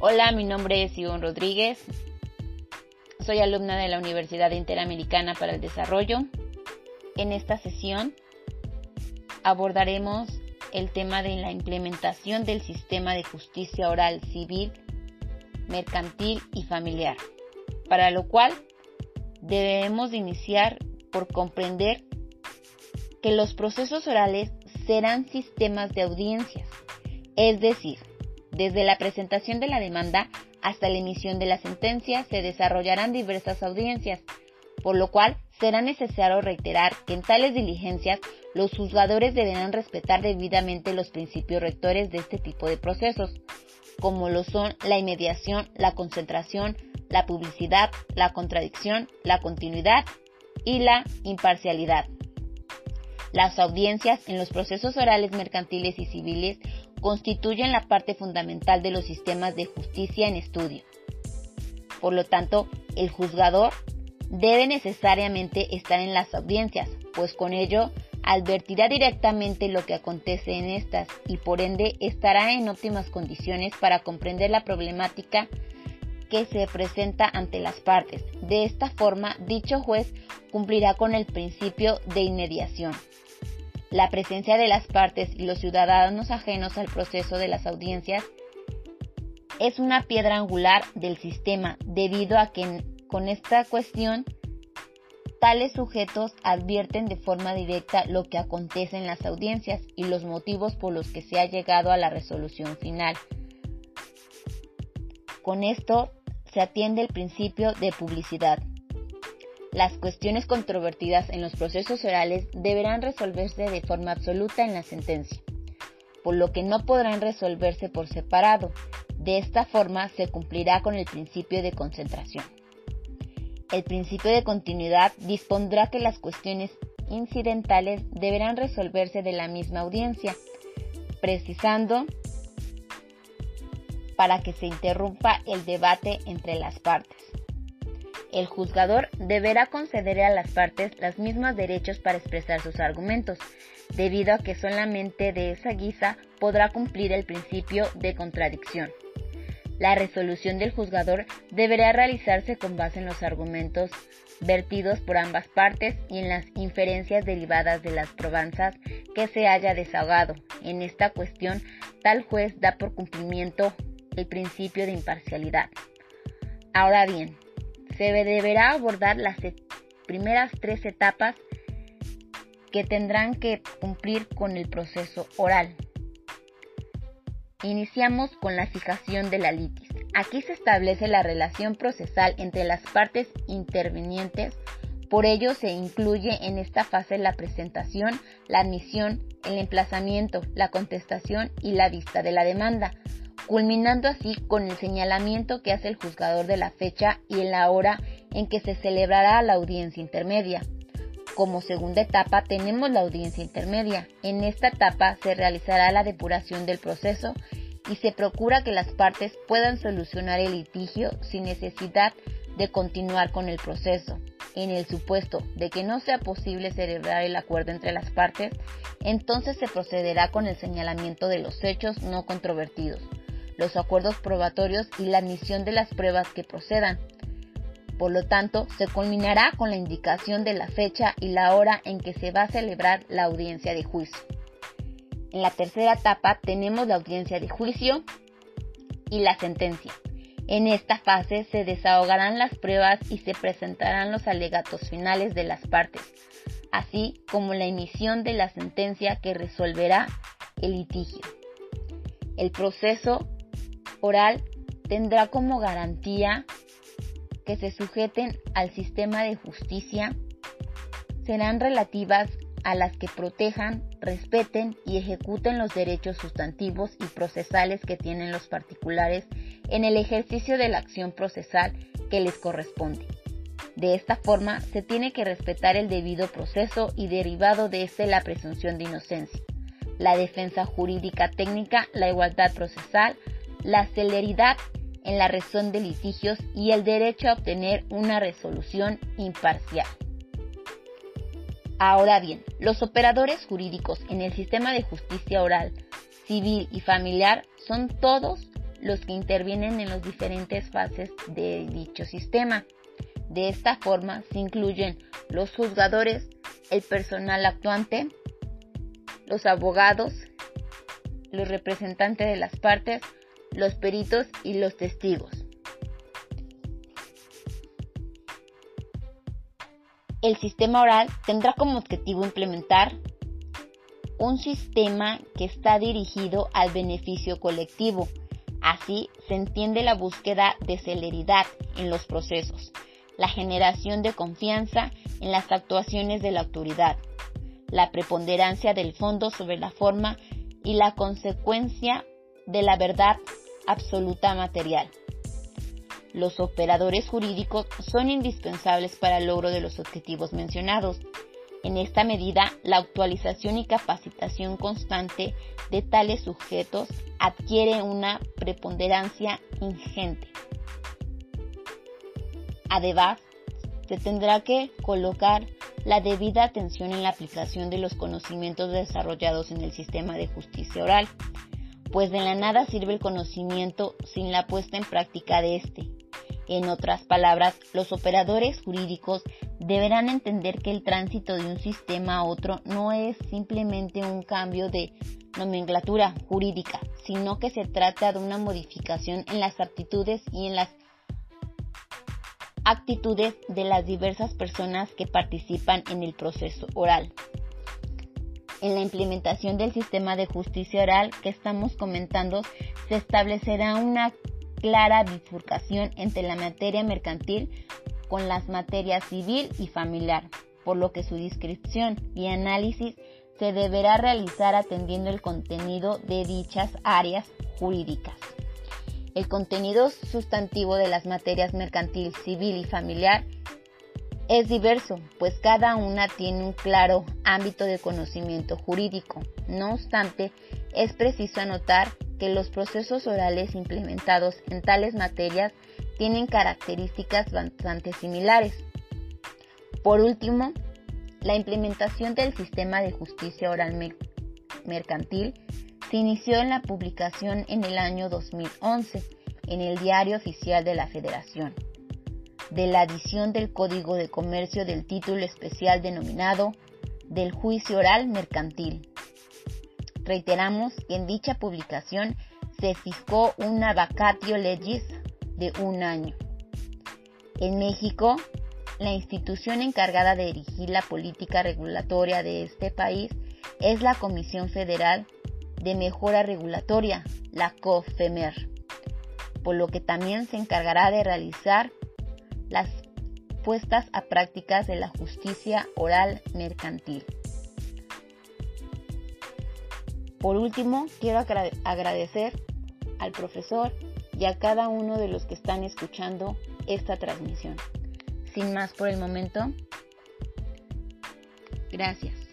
Hola, mi nombre es Ivonne Rodríguez. Soy alumna de la Universidad Interamericana para el Desarrollo. En esta sesión abordaremos el tema de la implementación del sistema de justicia oral civil, mercantil y familiar, para lo cual debemos iniciar por comprender que los procesos orales serán sistemas de audiencias, es decir, desde la presentación de la demanda hasta la emisión de la sentencia se desarrollarán diversas audiencias, por lo cual será necesario reiterar que en tales diligencias los juzgadores deberán respetar debidamente los principios rectores de este tipo de procesos, como lo son la inmediación, la concentración, la publicidad, la contradicción, la continuidad y la imparcialidad. Las audiencias en los procesos orales mercantiles y civiles constituyen la parte fundamental de los sistemas de justicia en estudio. Por lo tanto, el juzgador debe necesariamente estar en las audiencias, pues con ello advertirá directamente lo que acontece en estas y por ende estará en óptimas condiciones para comprender la problemática que se presenta ante las partes. De esta forma, dicho juez cumplirá con el principio de inmediación. La presencia de las partes y los ciudadanos ajenos al proceso de las audiencias es una piedra angular del sistema debido a que con esta cuestión tales sujetos advierten de forma directa lo que acontece en las audiencias y los motivos por los que se ha llegado a la resolución final. Con esto se atiende el principio de publicidad. Las cuestiones controvertidas en los procesos orales deberán resolverse de forma absoluta en la sentencia, por lo que no podrán resolverse por separado. De esta forma se cumplirá con el principio de concentración. El principio de continuidad dispondrá que las cuestiones incidentales deberán resolverse de la misma audiencia, precisando para que se interrumpa el debate entre las partes el juzgador deberá conceder a las partes los mismos derechos para expresar sus argumentos, debido a que solamente de esa guisa podrá cumplir el principio de contradicción. La resolución del juzgador deberá realizarse con base en los argumentos vertidos por ambas partes y en las inferencias derivadas de las probanzas que se haya desahogado. En esta cuestión, tal juez da por cumplimiento el principio de imparcialidad. Ahora bien, se deberá abordar las primeras tres etapas que tendrán que cumplir con el proceso oral. Iniciamos con la fijación de la litis. Aquí se establece la relación procesal entre las partes intervinientes, por ello se incluye en esta fase la presentación, la admisión, el emplazamiento, la contestación y la vista de la demanda, culminando así con el señalamiento que hace el juzgador de la fecha y en la hora en que se celebrará la audiencia intermedia. Como segunda etapa tenemos la audiencia intermedia. En esta etapa se realizará la depuración del proceso y se procura que las partes puedan solucionar el litigio sin necesidad de continuar con el proceso. En el supuesto de que no sea posible celebrar el acuerdo entre las partes, entonces se procederá con el señalamiento de los hechos no controvertidos los acuerdos probatorios y la admisión de las pruebas que procedan. Por lo tanto, se culminará con la indicación de la fecha y la hora en que se va a celebrar la audiencia de juicio. En la tercera etapa tenemos la audiencia de juicio y la sentencia. En esta fase se desahogarán las pruebas y se presentarán los alegatos finales de las partes, así como la emisión de la sentencia que resolverá el litigio. El proceso oral tendrá como garantía que se sujeten al sistema de justicia serán relativas a las que protejan, respeten y ejecuten los derechos sustantivos y procesales que tienen los particulares en el ejercicio de la acción procesal que les corresponde. De esta forma, se tiene que respetar el debido proceso y derivado de este la presunción de inocencia, la defensa jurídica técnica, la igualdad procesal, la celeridad en la razón de litigios y el derecho a obtener una resolución imparcial. Ahora bien, los operadores jurídicos en el sistema de justicia oral, civil y familiar son todos los que intervienen en las diferentes fases de dicho sistema. De esta forma se incluyen los juzgadores, el personal actuante, los abogados, los representantes de las partes, los peritos y los testigos. El sistema oral tendrá como objetivo implementar un sistema que está dirigido al beneficio colectivo. Así se entiende la búsqueda de celeridad en los procesos, la generación de confianza en las actuaciones de la autoridad, la preponderancia del fondo sobre la forma y la consecuencia de la verdad absoluta material. Los operadores jurídicos son indispensables para el logro de los objetivos mencionados. En esta medida, la actualización y capacitación constante de tales sujetos adquiere una preponderancia ingente. Además, se tendrá que colocar la debida atención en la aplicación de los conocimientos desarrollados en el sistema de justicia oral, pues de la nada sirve el conocimiento sin la puesta en práctica de éste. En otras palabras, los operadores jurídicos deberán entender que el tránsito de un sistema a otro no es simplemente un cambio de nomenclatura jurídica, sino que se trata de una modificación en las aptitudes y en las actitudes de las diversas personas que participan en el proceso oral. En la implementación del sistema de justicia oral que estamos comentando, se establecerá una clara bifurcación entre la materia mercantil con las materias civil y familiar, por lo que su descripción y análisis se deberá realizar atendiendo el contenido de dichas áreas jurídicas. El contenido sustantivo de las materias mercantil, civil y familiar es diverso, pues cada una tiene un claro ámbito de conocimiento jurídico. No obstante, es preciso anotar que los procesos orales implementados en tales materias tienen características bastante similares. Por último, la implementación del sistema de justicia oral mercantil se inició en la publicación en el año 2011 en el Diario Oficial de la Federación de la adición del Código de Comercio del título especial denominado del juicio oral mercantil. Reiteramos que en dicha publicación se fijó una vacatio legis de un año. En México, la institución encargada de dirigir la política regulatoria de este país es la Comisión Federal de Mejora Regulatoria, la COFEMER, por lo que también se encargará de realizar las puestas a prácticas de la justicia oral mercantil. Por último, quiero agradecer al profesor y a cada uno de los que están escuchando esta transmisión. Sin más por el momento, gracias.